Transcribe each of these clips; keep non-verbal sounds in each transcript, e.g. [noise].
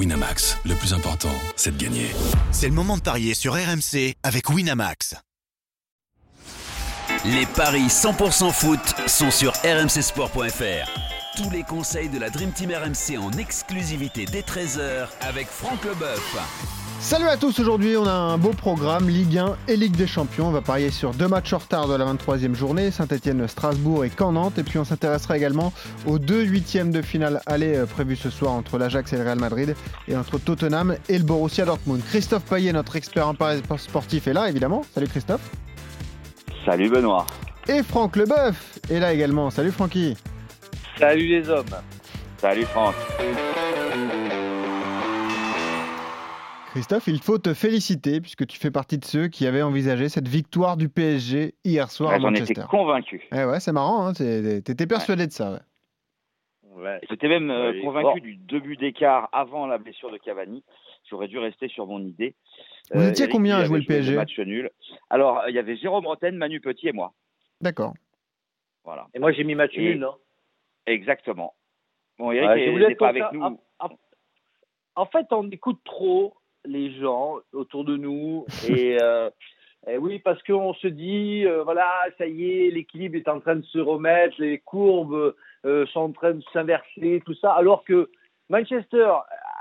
Winamax, le plus important, c'est de gagner. C'est le moment de parier sur RMC avec Winamax. Les paris 100% foot sont sur rmcsport.fr. Tous les conseils de la Dream Team RMC en exclusivité dès 13h avec Franck Leboeuf. Salut à tous, aujourd'hui on a un beau programme Ligue 1 et Ligue des Champions. On va parier sur deux matchs en retard de la 23e journée, Saint-Etienne, Strasbourg et Caen-Nantes. Et puis on s'intéressera également aux deux huitièmes de finale aller euh, prévus ce soir entre l'Ajax et le Real Madrid et entre Tottenham et le Borussia Dortmund. Christophe Payet, notre expert en paris sportif, est là évidemment. Salut Christophe. Salut Benoît. Et Franck Leboeuf est là également. Salut Francky. Salut les hommes. Salut Franck. Christophe, il faut te féliciter puisque tu fais partie de ceux qui avaient envisagé cette victoire du PSG hier soir à Manchester. J'en étais convaincu. Eh ouais, c'est marrant, hein, t'étais persuadé de ça. Ouais. J'étais même euh, convaincu du début d'écart avant la blessure de Cavani. J'aurais dû rester sur mon idée. Vous étiez euh, combien à jouer le PSG match nul. Alors, il y avait Jérôme Roten, Manu Petit et moi. D'accord. Voilà. Et moi, j'ai mis match nul, non? Exactement. Bon, Eric n'était pas avec nous. En fait, on écoute trop les gens autour de nous. Et, [laughs] euh, oui parce qu'on se dit euh, voilà ça y est l'équilibre est en train de se remettre les courbes euh, sont en train de s'inverser tout ça. Alors que Manchester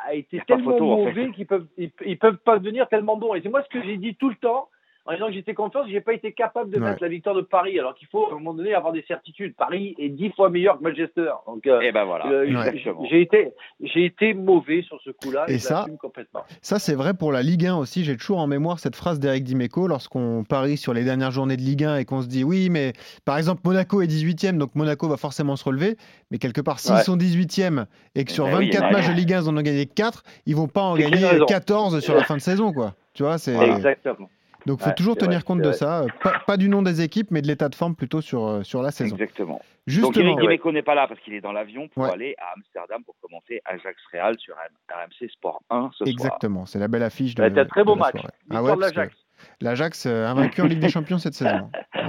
a été tellement mauvais qu'ils peuvent ils, peuvent pas devenir tellement bons et c'est moi ce que j'ai dit tout le temps en disant que j'étais confiant, j'ai pas été capable de mettre la victoire de Paris, alors qu'il faut à un moment donné avoir des certitudes. Paris est dix fois meilleur que Manchester. Donc, et eh ben voilà. Euh, j'ai été, j'ai été mauvais sur ce coup-là. Et, ça, complètement. ça c'est vrai pour la Ligue 1 aussi. J'ai toujours en mémoire cette phrase d'Eric Dimeco lorsqu'on parie sur les dernières journées de Ligue 1 et qu'on se dit oui, mais par exemple Monaco est 18e, donc Monaco va forcément se relever. Mais quelque part, s'ils sont 18e et que sur 24 ben matchs de Ligue 1, ils en ont gagné 4, ils vont pas en gagner 14 sur la fin de saison, quoi. Tu vois, c'est exactement. Donc, il faut toujours tenir compte de ça. Pas, du nom des équipes, mais de l'état de forme plutôt sur, euh, sur la saison. Exactement. Justement. Donc, Eric Dimeco n'est pas là parce qu'il est dans l'avion pour aller à Amsterdam pour commenter Ajax Real sur RMC Sport 1 ce Exactement. C'est la belle affiche de. C'était un très beau match. Ah ouais, l'Ajax. L'Ajax euh, invaincu en Ligue des Champions cette saison. [laughs]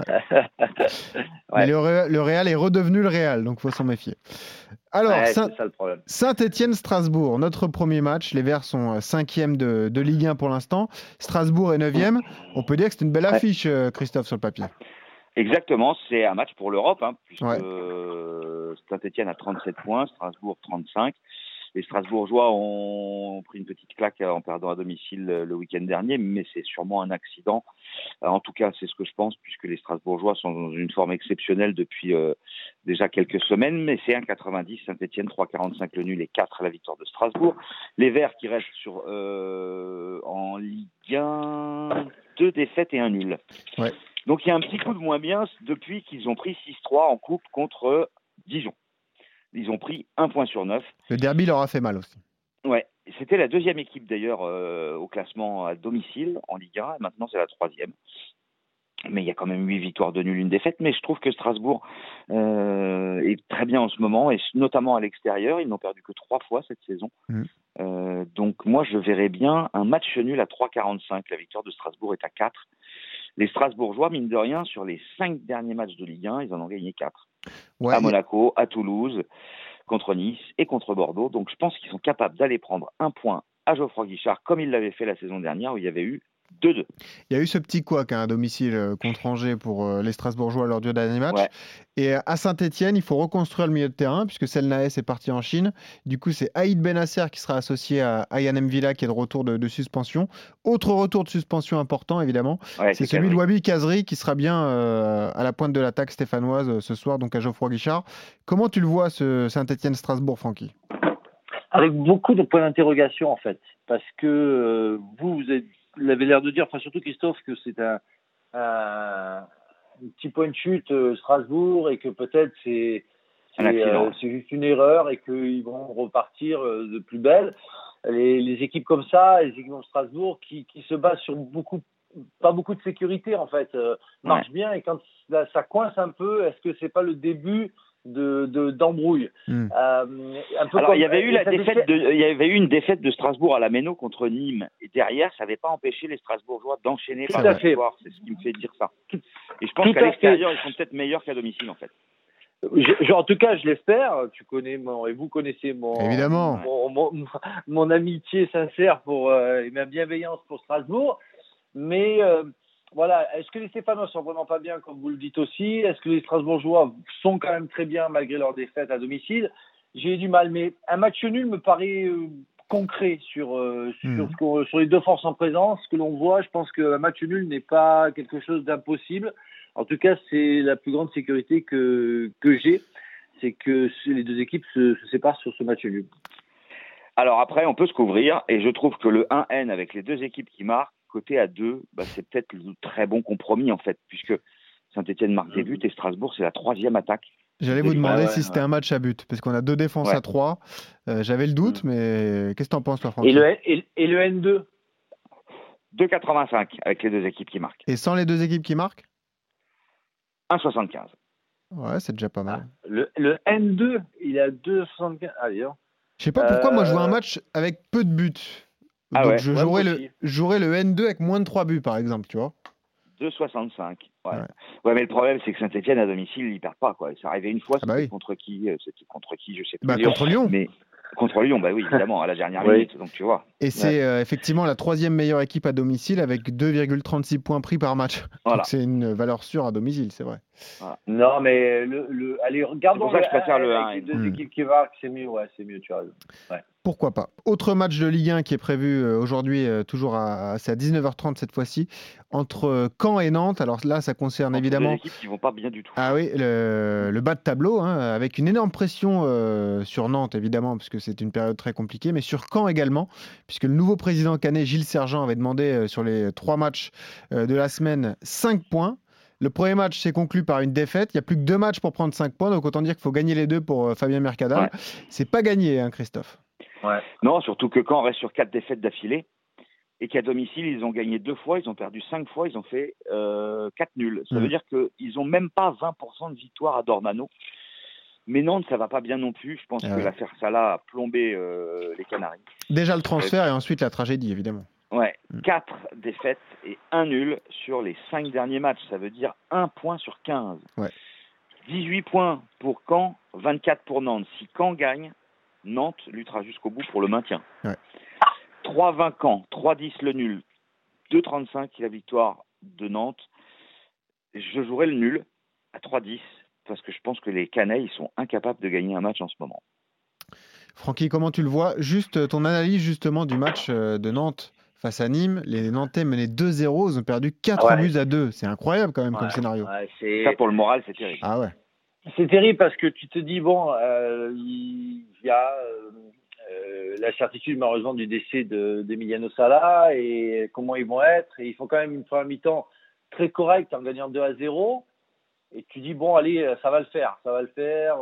Mais le, Real est redevenu le Real, donc il faut s'en méfier. Alors, Saint-Étienne-Strasbourg, notre premier match. Les Verts sont 5 euh, de, de, Ligue 1 pour l'instant. Strasbourg est 9 On peut dire que c'est une belle affiche, euh, Christophe, sur le papier. Exactement, c'est un match pour l'Europe, hein, puisque Saint-Etienne a 37 points, Strasbourg 35. Les Strasbourgeois ont pris une petite claque en perdant à domicile le week-end dernier, mais c'est sûrement un accident. Euh, en tout cas, c'est ce que je pense, puisque les Strasbourgeois sont dans une forme exceptionnelle depuis euh, déjà quelques semaines. Mais c'est 1,90 Saint-Etienne, 3,45 le nul et 4 la victoire de Strasbourg. Les Verts qui restent sur euh, en Ligue 1, deux défaites et un nul. Donc il y a un petit coup de moins bien depuis qu'ils ont pris 6-3 en coupe contre Dijon. Ils ont pris un point sur neuf. Le derby leur a fait mal aussi. Ouais, c'était la deuxième équipe d'ailleurs euh, au classement à domicile en Ligue 1. Maintenant, c'est la troisième. Mais il y a quand même huit victoires de nul, une défaite. Mais je trouve que Strasbourg euh, est très bien en ce moment, et notamment à l'extérieur. Ils n'ont perdu que trois fois cette saison. Mm. Euh, donc moi, je verrais bien un match nul à 3,45. La victoire de Strasbourg est à 4. Les Strasbourgeois, mine de rien, sur les cinq derniers matchs de Ligue 1, ils en ont gagné 4 à Monaco, à Toulouse, contre Nice et contre Bordeaux. Donc je pense qu'ils sont capables d'aller prendre un point à Geoffroy Guichard comme ils l'avaient fait la saison dernière où il y avait eu 2-2. Il y a eu ce petit couac hein, à domicile euh, contre Angers pour euh, les Strasbourgeois lors du dernier match. Et à Saint-Etienne, il faut reconstruire le milieu de terrain puisque Selnaes est parti en Chine. Du coup, c'est Aïd Benasser qui sera associé à Ayane Mvila qui est de retour de, suspension. Autre retour de suspension important, évidemment, c'est celui de Wabi Kazri qui sera bien euh, à la pointe de l'attaque stéphanoise ce soir, donc à Geoffroy Guichard. Comment tu le vois, ce Saint-Etienne-Strasbourg, Francky? Avec beaucoup de points d'interrogation, en fait. Parce que vous, vous il avait l'air de dire, enfin surtout Christophe, que c'est un, un, petit point de chute euh, Strasbourg et que peut-être c'est euh, c'est juste une erreur et qu'ils vont repartir euh, de plus belle. Les, les, équipes comme ça, les équipes de Strasbourg qui, qui se basent sur beaucoup pas beaucoup de sécurité en fait marchent bien et quand ça coince un peu, est-ce que c'est pas le début de d'embrouille. Hmm. Euh, Alors il y avait eu la défaite de, il y avait eu une défaite de Strasbourg à la Méno contre Nîmes et derrière ça n'avait pas empêché les Strasbourgeois d'enchaîner par la victoire. C'est ce qui me fait dire ça. Et je pense qu'à l'extérieur ils sont peut-être meilleurs qu'à domicile en fait. en tout cas, je l'espère. Tu connais mon, et vous connaissez mon, Évidemment. mon, amitié sincère pour euh, et ma bienveillance pour Strasbourg. Mais euh, voilà, est-ce que les Stéphanois sont vraiment pas bien, comme vous le dites aussi? Est-ce que les Strasbourgeois sont quand même très bien malgré leur défaite à domicile? J'ai du mal, mais un match nul me paraît euh, concret sur, sur, mhm. sur, les deux forces en présence. Ce que l'on voit, je pense qu'un match nul n'est pas quelque chose d'impossible. En tout cas, c'est la plus grande sécurité que, que j'ai, c'est que les deux équipes se, séparent sur ce match nul. Alors après, on peut se couvrir, et je trouve que le 1N avec les deux équipes qui marquent, côté à 2, bah, c'est peut-être le très bon compromis en fait, puisque Saint-Etienne marque des buts et Strasbourg, c'est la troisième attaque. J'allais vous demander si c'était un match à but, parce qu'on a deux défenses à 3. Euh, j'avais le doute, mm. mais qu'est-ce que tu en penses, toi, Franck et le, et, et le N2 2,85 avec les deux équipes qui marquent. Et sans les deux équipes qui marquent? 1,75. Ouais, c'est déjà pas mal. Ah, le, le, N2, il à 2,75. Allez, hein. Je sais pas pourquoi moi je vois un euh, match avec peu de buts. Ah Donc je jouerais, le, le N2 avec moins de 3 buts par exemple, tu vois. 2,65. Ouais. ouais. mais le problème, c'est que Saint-Etienne à domicile, ils perdent pas. Quoi. C'est arrivé une fois, ah bah contre qui euh, C'était contre qui Je sais pas. Bah, contre Lyon. Mais Contre Lyon, bah oui, évidemment, à la dernière [laughs] minute, donc tu vois. Et c'est euh, effectivement la troisième meilleure équipe à domicile avec 2,36 points pris par match. Voilà. C'est une valeur sûre à domicile, c'est vrai. Non, mais le, le... allez, regardons. C'est pour ça que je préfère le 1. Deux équipes qui marquent, c'est mieux, ouais, c'est mieux, tu as. Ouais. Pourquoi pas. Autre match de Ligue 1 qui est prévu euh, aujourd'hui, euh, toujours à, c'est à 19h30 cette fois-ci, entre euh, Caen et Nantes. Alors là, ça concerne évidemment. Des équipes qui vont pas bien du tout. Ah oui, le, bas de tableau, hein, avec une énorme pression sur Nantes évidemment, parce que c'est une période très compliquée, mais sur Caen également, puisque le nouveau président canet, Gilles Sergent, avait demandé sur les trois matchs de la semaine 5 points. Le premier match s'est conclu par une défaite. Il n'y a plus que deux matchs pour prendre 5 points, donc autant dire qu'il faut gagner les deux pour Fabien Mercadal. C'est pas gagné, hein, Christophe. Non, surtout que quand on reste sur quatre défaites d'affilée et qu'à domicile, ils ont gagné deux fois, ils ont perdu cinq fois, ils ont fait euh, quatre nuls. Ça veut mm. dire qu'ils n'ont même pas 20% de victoire à Dormano. Mais Nantes, ça va pas bien non plus. Je pense ah que l'affaire Salah a plombé euh, les Canaries. Déjà le transfert et ensuite la tragédie, évidemment. Ouais, mm. quatre défaites et un nul sur les cinq derniers matchs. Ça veut dire un point sur 15. Ouais. 18 points pour Caen, 24 pour Nantes. Si Caen gagne, Nantes luttera jusqu'au bout pour le maintien. 3-20 Caen, 3-10 le nul, 2-35 la victoire de Nantes. Je jouerai le nul à 3-10 parce que je pense que les Canailles sont incapables de gagner un match en ce moment. Francky, comment tu le vois? Juste ton analyse justement du match euh, de Nantes face à Nîmes. Les Nantais menaient 2-0, ils ont perdu 4 buts à 2. C'est incroyable quand même comme scénario. Ça pour le moral, c'est terrible. Ah ouais. C'est terrible parce que tu te dis, bon, euh, il y a euh, euh, la certitude malheureusement du décès d'Emiliano de, Sala et comment ils vont être. Et ils font quand même une première mi-temps très correcte en gagnant 2 à 0. Et tu dis, bon, allez, ça va le faire, ça va le faire.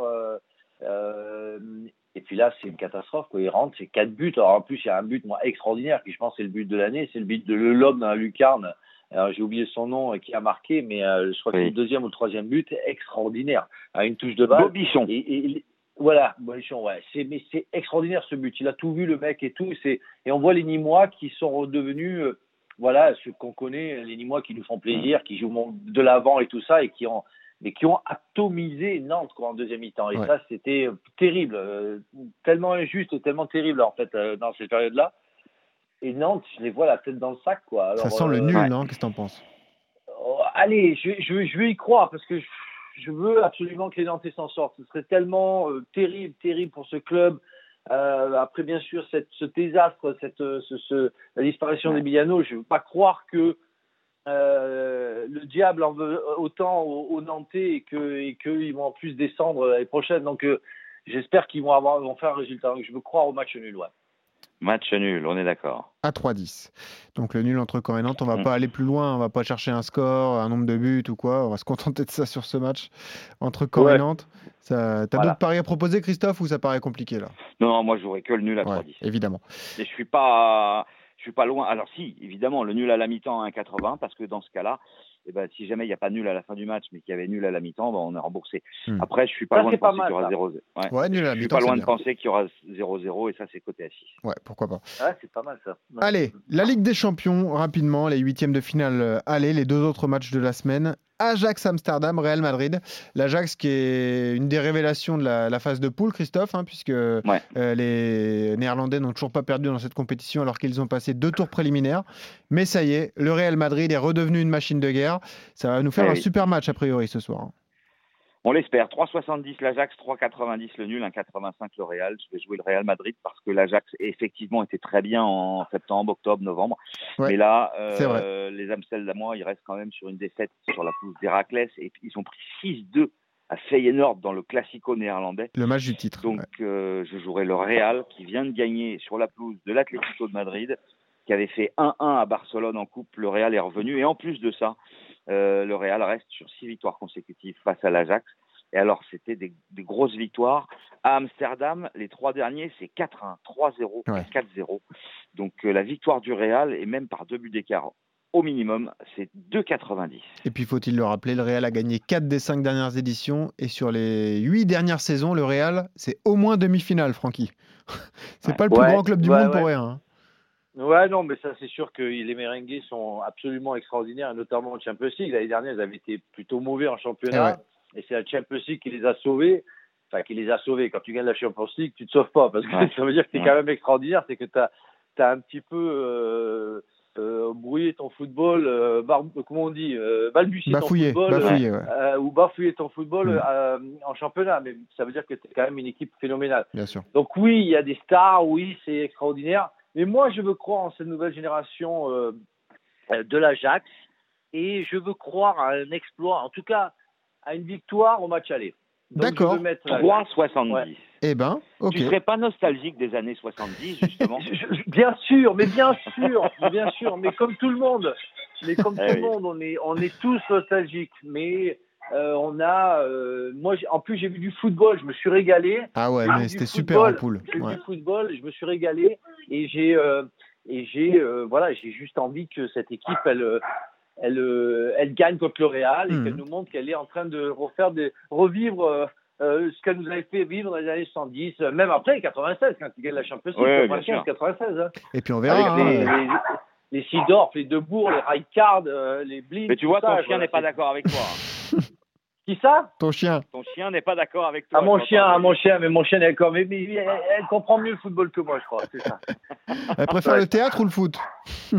Et puis là, c'est une catastrophe. Quoi. Ils rentrent, c'est 4 buts. Alors en plus, il y a un but moi, extraordinaire qui, je pense, c'est le but de l'année. C'est le but de Lelhomme dans la lucarne j'ai oublié son nom qui a marqué, mais euh, je crois que c'est le deuxième ou le troisième but extraordinaire. À une touche de balle. Bobichon. Et, voilà, Bobichon, ouais. C'est, mais c'est extraordinaire ce but. Il a tout vu, le mec et tout. C'est, et on voit les Nîmois qui sont redevenus, euh, voilà, ceux qu'on connaît, les Nîmois qui nous font plaisir, qui jouent de l'avant et tout ça, et qui ont, mais qui ont atomisé Nantes quoi, en deuxième mi-temps. Et ça, c'était terrible, euh, tellement injuste et tellement terrible en fait dans cette période-là. Et Nantes, je les vois la tête dans le sac, quoi. ça sent le euh, nul, non? Qu'est-ce que t'en penses? Oh, Allez, je, je, je, vais y croire parce que je, veux absolument que les Nantais s'en sortent. Ce serait tellement euh, terrible, terrible pour ce club. Euh, après, bien sûr, cette, ce désastre, cette, ce, ce, la disparition des d'Emiliano, je ne veux pas croire que euh, le diable en veut autant aux, Nantais et qu'ils et que vont en plus descendre l'année prochaine. Donc, j'espère qu'ils vont, avoir, vont faire un résultat. Donc, je veux croire au match nul. Ouais. Match nul, on est d'accord. À 3-10. Donc le nul entre Caen et Nantes, on va mm. pas aller plus loin, on va pas chercher un score, un nombre de buts ou quoi, on va se contenter de ça sur ce match entre Caen et Nantes. T'as d'autres paris à proposer Christophe ou ça paraît compliqué là? Non, non moi j'aurais que le nul à 3-10. Évidemment. Et je suis pas je suis pas loin. Alors si, évidemment, le nul à la mi-temps à 1,80 parce que dans ce cas-là, eh ben, si jamais il n'y a pas nul à la fin du match, mais qu'il y avait nul à la mi-temps, ben, on est remboursé. Hmm. Après, je suis pas loin de penser qu'il y aura 0-0. Ouais. je suis pas loin de penser qu'il y aura 0-0 et ça, c'est côté à 6. Ouais, pourquoi pas. Ah, c'est pas mal ça. Allez, la Ligue des Champions, rapidement, les huitièmes de finale euh, allez, les deux autres matchs de la semaine. Ajax Amsterdam, Real Madrid. L'Ajax qui est une des révélations de la, phase de poule, Christophe, hein, puisque euh, les Néerlandais n'ont toujours pas perdu dans cette compétition alors qu'ils ont passé deux tours préliminaires. Mais ça y est, le Real Madrid est redevenu une machine de guerre. Ça va nous faire eh un super match a priori ce soir. On l'espère. 3,70 l'Ajax, 3,90 le nul, 1,85 le Real. Je vais jouer le Real Madrid parce que l'Ajax effectivement était très bien en septembre, octobre, novembre. Mais là, euh, les Amsterdamois, ils restent quand même sur une défaite sur la pelouse d'Héraclès et ils ont pris 6-2 à Feyenoord dans le Classico néerlandais. Le match du titre. Donc euh, je jouerai le Real qui vient de gagner sur la pelouse de l'Atlético de Madrid, qui avait fait 1-1 à Barcelone en coupe. Le Real est revenu et en plus de ça, euh, le Real reste sur six victoires consécutives face à l'Ajax. Et alors, c'était des, grosses victoires. À Amsterdam, les trois derniers, c'est 4-1, 3-0, 4-0. Donc euh, la victoire du Real, et même par deux buts d'écart au minimum, c'est 2,90. Et puis, faut-il le rappeler, le Real a gagné 4 des 5 dernières éditions. Et sur les 8 dernières saisons, le Real, c'est au moins demi-finale, Francky. [laughs] c'est pas le plus grand club du monde pour rien. Hein. Ouais, non, mais ça, c'est sûr que les Merengues sont absolument extraordinaires, notamment en Champions League. L'année dernière, ils avaient été plutôt mauvais en championnat. Et, c'est la Champions League qui les a sauvés. Enfin, qui les a sauvés. Quand tu gagnes la Champions League, tu te sauves pas. Parce que [laughs] ça veut dire que tu es quand même extraordinaire. C'est que tu as, as, un petit peu euh, euh, brouillé ton football, euh, comment on dit, euh, balbutié ton football. Bafouillé, ou bafouillé ton football mm. en championnat. Mais ça veut dire que tu es quand même une équipe phénoménale. Bien sûr. Donc oui, il y a des stars. Oui, c'est extraordinaire. Mais moi, je veux croire en cette nouvelle génération euh, euh, de l'Ajax et je veux croire à un exploit, en tout cas à une victoire au match aller. D'accord. 3,70. Eh ben, ok. Tu serais pas nostalgique des années 70, justement [laughs] Bien sûr, mais bien sûr, bien sûr, mais comme tout le monde, mais comme eh tout le monde, on est, on est tous nostalgiques. Mais euh, on a, euh, moi, en plus, j'ai vu du football, je me suis régalé. Ah ouais, mais c'était super en poule. J'ai vu du football, je me suis régalé et j'ai, euh, et j'ai, voilà, j'ai juste envie que cette équipe, elle, elle, elle gagne contre le Real et hmm. qu'elle nous montre qu'elle est en train de refaire des, revivre. ce qu'elle nous avait fait vivre dans les années 110, même après 96, quand il gagne la Champions League, 96. Hein. Et puis on verra. Avec hein. les, les, Sidorf, les Debourg, les Rijkaard, les Blin. Mais tu vois, ton chien n'est pas d'accord avec toi. [laughs] Qui ça Ton chien. Ton chien n'est pas d'accord avec toi. Ah, mon chien, ah, mon chien, mais mon chien, elle, elle, comprend mieux le football que moi, je crois, c'est ça. [laughs] Elle préfère le théâtre ou le foot? [laughs]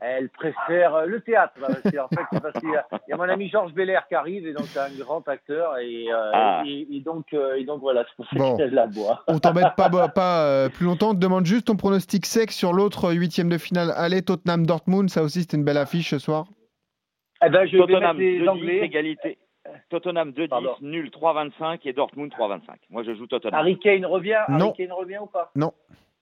Elle préfère euh, le théâtre. Bah, en fait, parce qu'il y, a mon ami Georges Belair qui arrive, et donc c'est un grand acteur, et, euh, ah. et, donc, euh, et donc voilà, c'est pour ça bon. qu'elle la boit. On t'embête pas, pas plus longtemps, on te demande juste ton pronostic sec sur l'autre huitième de finale. Allez, Tottenham-Dortmund, ça aussi c'était une belle affiche ce soir? Eh ben, je Tottenham, vais mettre les Anglais. égalité. Tottenham 2-10, nul 3-25 et Dortmund 3-25. Moi, je joue Tottenham. Harry Kane revient non. Harry Kane revient ou pas? Non.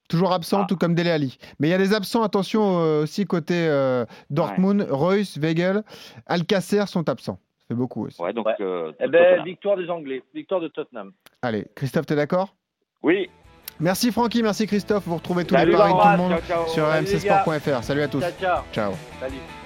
Toujours absent, ah. tout comme Dele Ali. Mais il y a des absents, attention euh, aussi côté euh, Dortmund, Reus, Weigel, Alcacer sont absents. Fait beaucoup aussi. Ouais, donc, euh, eh ben, victoire des Anglais, victoire de Tottenham. Allez, Christophe, tu es d'accord? Oui. Merci Francky, merci Christophe. Vous retrouvez tous les paris tout le monde sur rmcsport.fr. Salut à tous. Ciao, ciao. ciao. Salut.